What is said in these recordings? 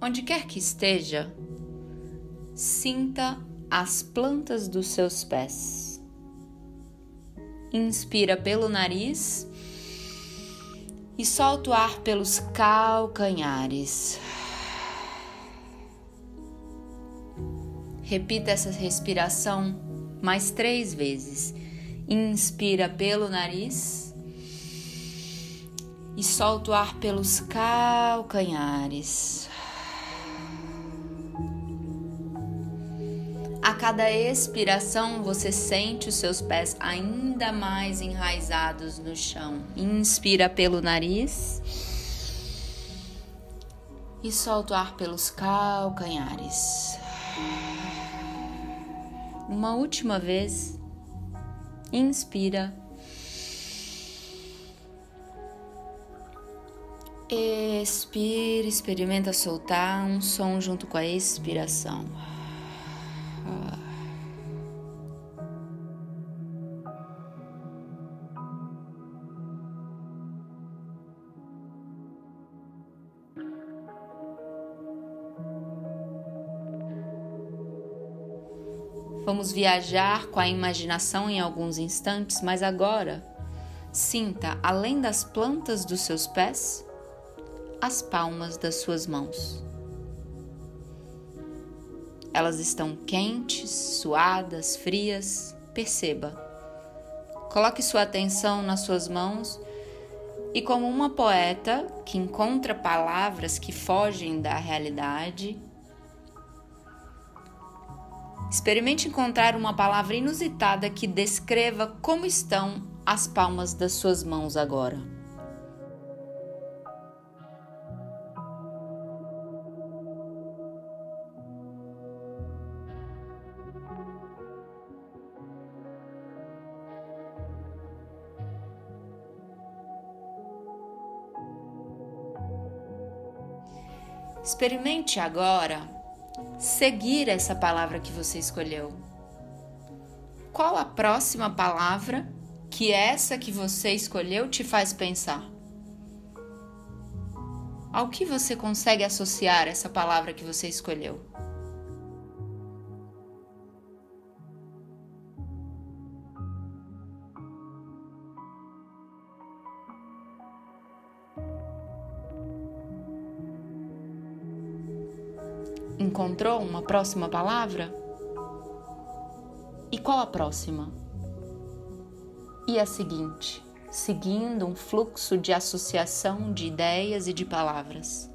Onde quer que esteja, sinta as plantas dos seus pés. Inspira pelo nariz e solta o ar pelos calcanhares. Repita essa respiração mais três vezes. Inspira pelo nariz e solta o ar pelos calcanhares. A cada expiração, você sente os seus pés ainda mais enraizados no chão. Inspira pelo nariz e solta o ar pelos calcanhares. Uma última vez. Inspira. Expira, experimenta soltar um som junto com a expiração. Vamos viajar com a imaginação em alguns instantes, mas agora sinta, além das plantas dos seus pés, as palmas das suas mãos. Elas estão quentes, suadas, frias. Perceba. Coloque sua atenção nas suas mãos e, como uma poeta que encontra palavras que fogem da realidade, Experimente encontrar uma palavra inusitada que descreva como estão as palmas das suas mãos agora. Experimente agora seguir essa palavra que você escolheu? Qual a próxima palavra que essa que você escolheu te faz pensar? Ao que você consegue associar essa palavra que você escolheu? Encontrou uma próxima palavra? E qual a próxima? E a seguinte, seguindo um fluxo de associação de ideias e de palavras.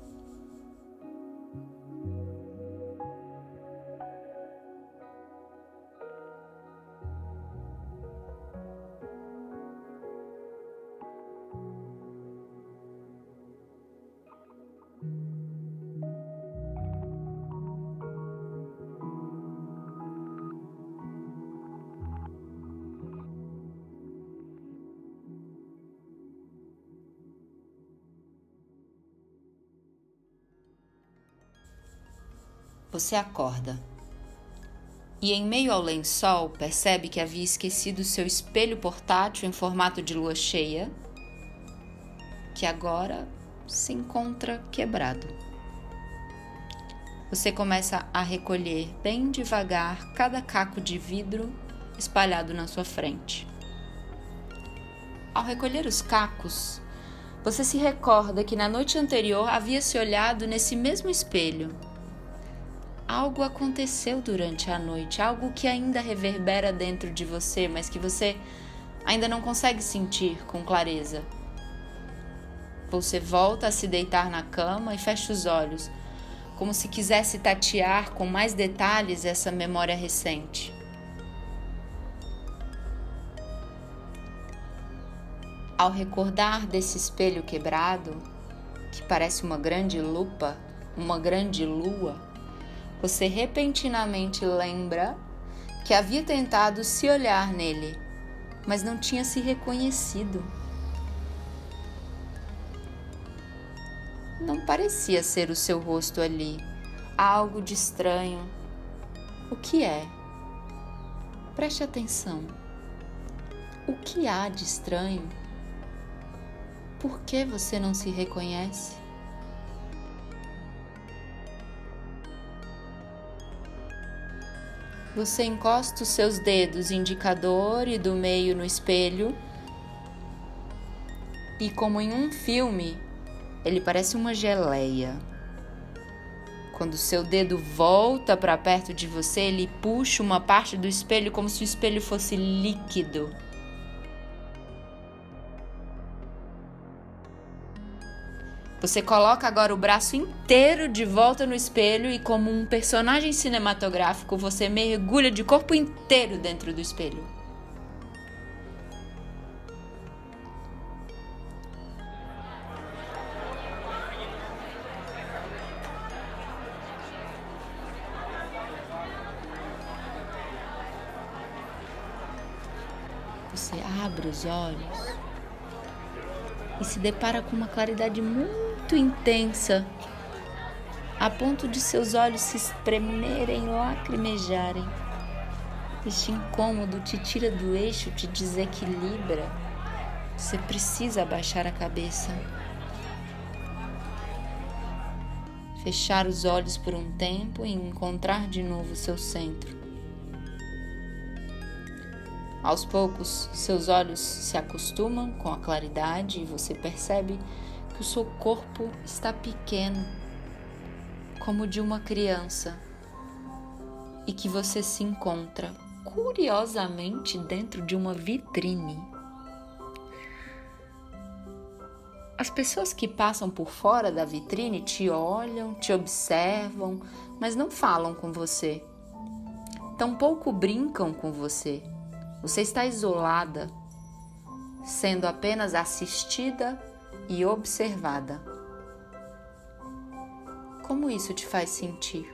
Você acorda e, em meio ao lençol, percebe que havia esquecido seu espelho portátil em formato de lua cheia, que agora se encontra quebrado. Você começa a recolher bem devagar cada caco de vidro espalhado na sua frente. Ao recolher os cacos, você se recorda que na noite anterior havia se olhado nesse mesmo espelho algo aconteceu durante a noite, algo que ainda reverbera dentro de você, mas que você ainda não consegue sentir com clareza. Você volta a se deitar na cama e fecha os olhos, como se quisesse tatear com mais detalhes essa memória recente. Ao recordar desse espelho quebrado, que parece uma grande lupa uma grande lua, você repentinamente lembra que havia tentado se olhar nele, mas não tinha se reconhecido. Não parecia ser o seu rosto ali, algo de estranho. O que é? Preste atenção. O que há de estranho? Por que você não se reconhece? Você encosta os seus dedos indicador e do meio no espelho e, como em um filme, ele parece uma geleia. Quando seu dedo volta para perto de você, ele puxa uma parte do espelho como se o espelho fosse líquido. Você coloca agora o braço inteiro de volta no espelho e, como um personagem cinematográfico, você mergulha de corpo inteiro dentro do espelho. Você abre os olhos e se depara com uma claridade muito muito intensa, a ponto de seus olhos se espremerem, lacrimejarem. Este incômodo te tira do eixo, te desequilibra. Você precisa abaixar a cabeça. Fechar os olhos por um tempo e encontrar de novo seu centro. Aos poucos, seus olhos se acostumam com a claridade e você percebe o seu corpo está pequeno, como de uma criança, e que você se encontra curiosamente dentro de uma vitrine. As pessoas que passam por fora da vitrine te olham, te observam, mas não falam com você. Tampouco brincam com você. Você está isolada, sendo apenas assistida e observada. Como isso te faz sentir?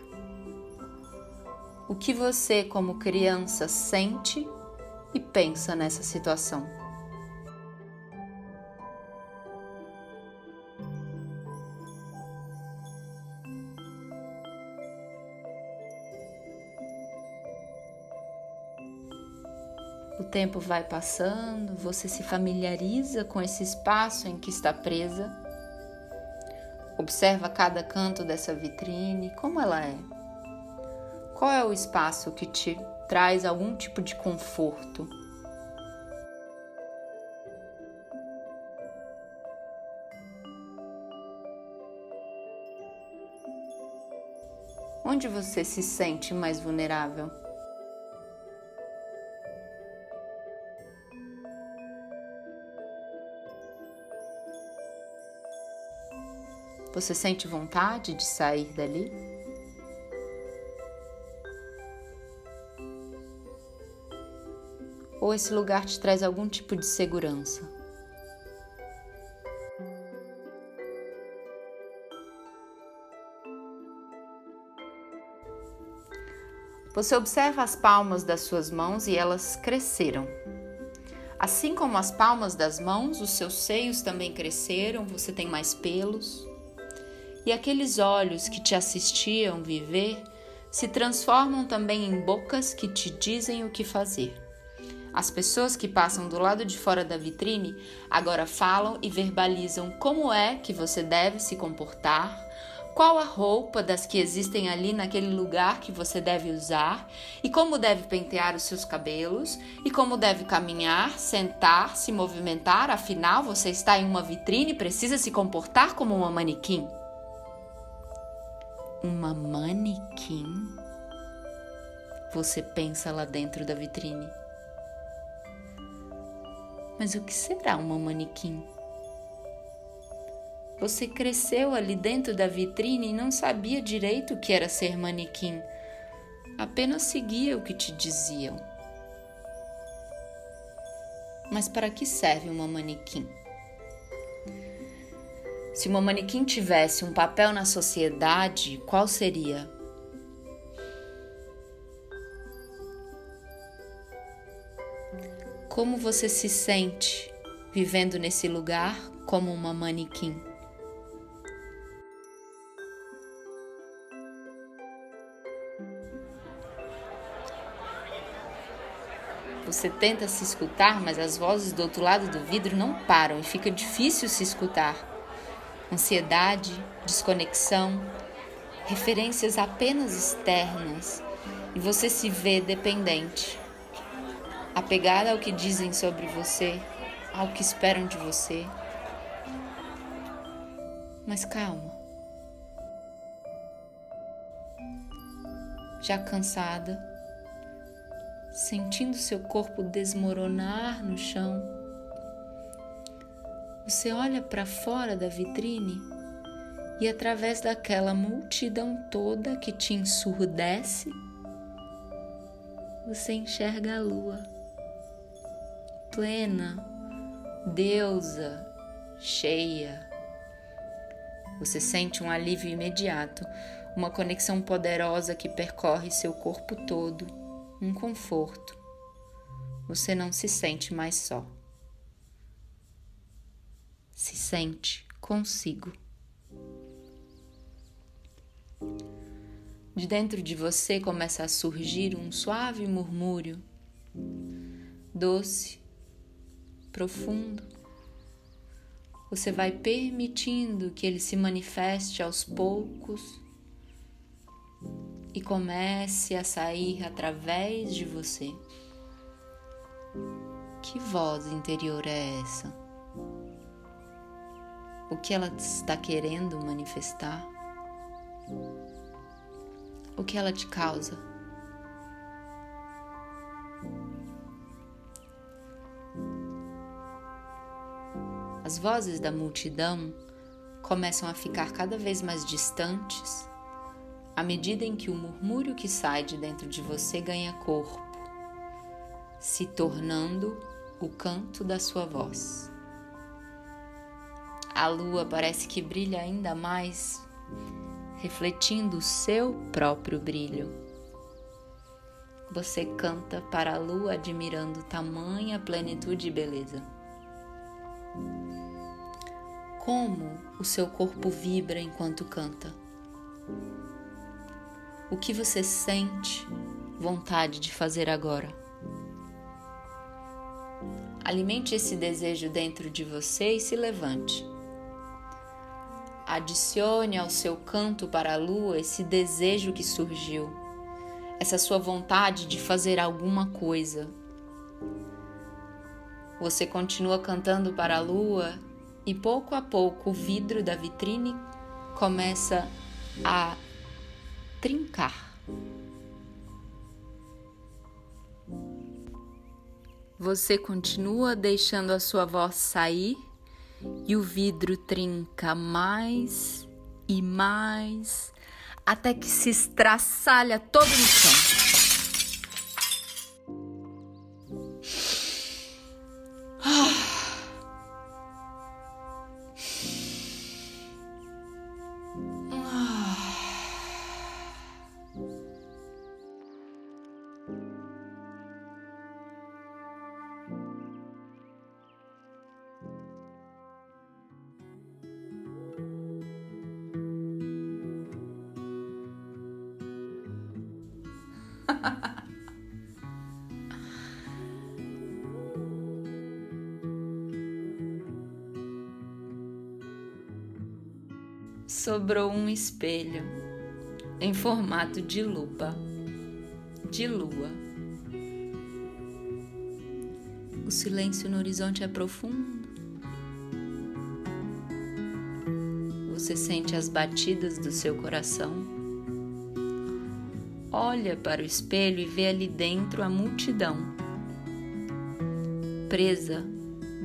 O que você, como criança, sente e pensa nessa situação? O tempo vai passando, você se familiariza com esse espaço em que está presa. Observa cada canto dessa vitrine, como ela é. Qual é o espaço que te traz algum tipo de conforto? Onde você se sente mais vulnerável? Você sente vontade de sair dali? Ou esse lugar te traz algum tipo de segurança? Você observa as palmas das suas mãos e elas cresceram. Assim como as palmas das mãos, os seus seios também cresceram, você tem mais pelos e aqueles olhos que te assistiam viver se transformam também em bocas que te dizem o que fazer. As pessoas que passam do lado de fora da vitrine agora falam e verbalizam como é que você deve se comportar, qual a roupa das que existem ali naquele lugar que você deve usar e como deve pentear os seus cabelos e como deve caminhar, sentar, se movimentar, afinal você está em uma vitrine e precisa se comportar como uma manequim. Uma manequim? Você pensa lá dentro da vitrine. Mas o que será uma manequim? Você cresceu ali dentro da vitrine e não sabia direito o que era ser manequim, apenas seguia o que te diziam. Mas para que serve uma manequim? Se uma manequim tivesse um papel na sociedade, qual seria? Como você se sente vivendo nesse lugar como uma manequim? Você tenta se escutar, mas as vozes do outro lado do vidro não param e fica difícil se escutar. Ansiedade, desconexão, referências apenas externas e você se vê dependente, apegada ao que dizem sobre você, ao que esperam de você. Mas calma. Já cansada, sentindo seu corpo desmoronar no chão. Você olha para fora da vitrine e, através daquela multidão toda que te ensurdece, você enxerga a lua, plena, deusa, cheia. Você sente um alívio imediato, uma conexão poderosa que percorre seu corpo todo um conforto. Você não se sente mais só. Se sente consigo. De dentro de você começa a surgir um suave murmúrio, doce, profundo. Você vai permitindo que ele se manifeste aos poucos e comece a sair através de você. Que voz interior é essa? O que ela está querendo manifestar? O que ela te causa? As vozes da multidão começam a ficar cada vez mais distantes à medida em que o murmúrio que sai de dentro de você ganha corpo, se tornando o canto da sua voz. A lua parece que brilha ainda mais, refletindo o seu próprio brilho. Você canta para a lua admirando tamanha plenitude e beleza. Como o seu corpo vibra enquanto canta o que você sente vontade de fazer agora. Alimente esse desejo dentro de você e se levante. Adicione ao seu canto para a lua esse desejo que surgiu, essa sua vontade de fazer alguma coisa. Você continua cantando para a lua e pouco a pouco o vidro da vitrine começa a trincar. Você continua deixando a sua voz sair e o vidro trinca mais e mais até que se estraçalha todo no chão. Sobrou um espelho em formato de lupa, de lua. O silêncio no horizonte é profundo. Você sente as batidas do seu coração olha para o espelho e vê ali dentro a multidão, presa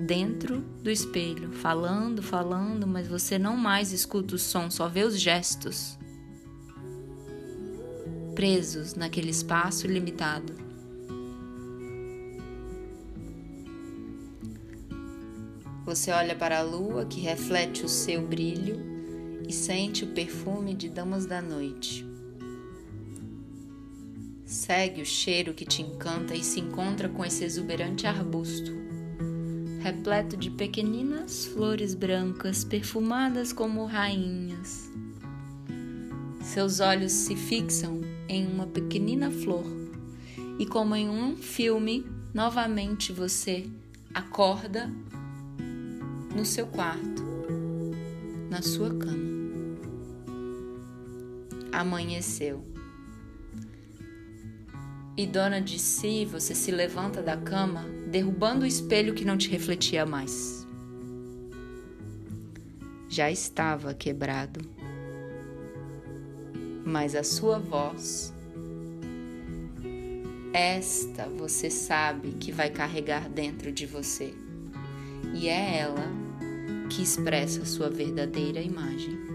dentro do espelho, falando, falando, mas você não mais escuta o som, só vê os gestos. Presos naquele espaço limitado. você olha para a lua que reflete o seu brilho e sente o perfume de damas da noite. Segue o cheiro que te encanta e se encontra com esse exuberante arbusto, repleto de pequeninas flores brancas perfumadas como rainhas. Seus olhos se fixam em uma pequenina flor e, como em um filme, novamente você acorda no seu quarto, na sua cama. Amanheceu. E dona de si, você se levanta da cama, derrubando o espelho que não te refletia mais. Já estava quebrado. Mas a sua voz, esta você sabe que vai carregar dentro de você. E é ela que expressa a sua verdadeira imagem.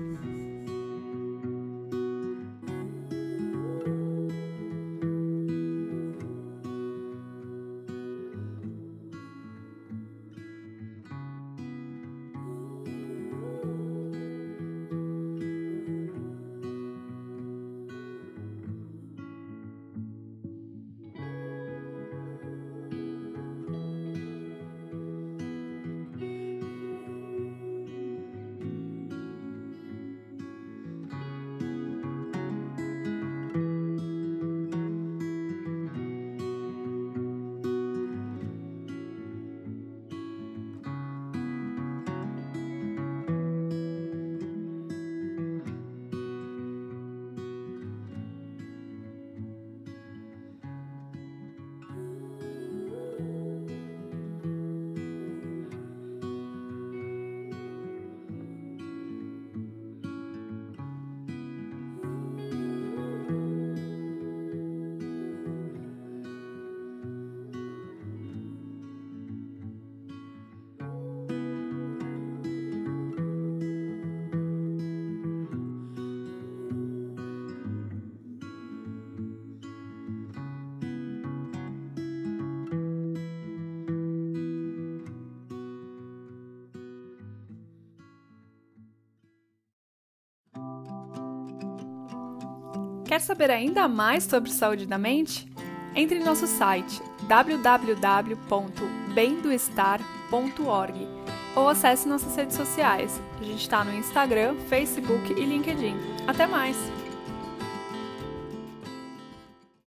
Quer saber ainda mais sobre saúde da mente? Entre em nosso site www.bendoestar.org ou acesse nossas redes sociais. A gente está no Instagram, Facebook e LinkedIn. Até mais!